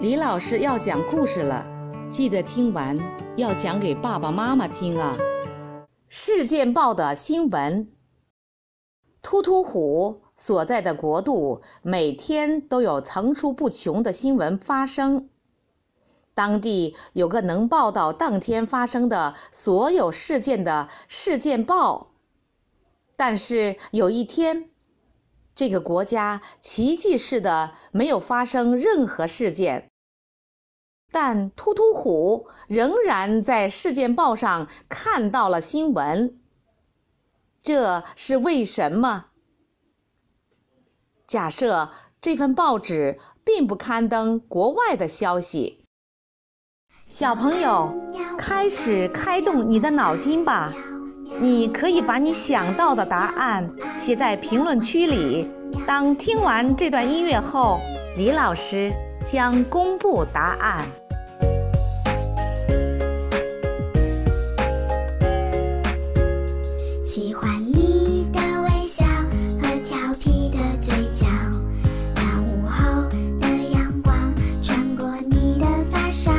李老师要讲故事了，记得听完要讲给爸爸妈妈听啊！事件报的新闻：突突虎所在的国度每天都有层出不穷的新闻发生。当地有个能报道当天发生的所有事件的事件报，但是有一天，这个国家奇迹似的没有发生任何事件。但突突虎仍然在事件报上看到了新闻，这是为什么？假设这份报纸并不刊登国外的消息，小朋友开始开动你的脑筋吧！你可以把你想到的答案写在评论区里。当听完这段音乐后，李老师将公布答案。喜欢你的微笑和调皮的嘴角，那午后的阳光穿过你的发梢，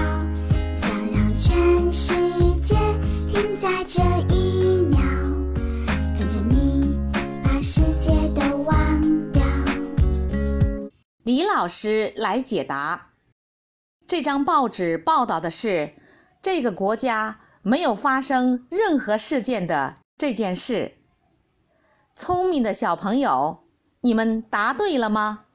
想让全世界世界都忘掉。李老师来解答。这张报纸报道的是这个国家没有发生任何事件的。这件事，聪明的小朋友，你们答对了吗？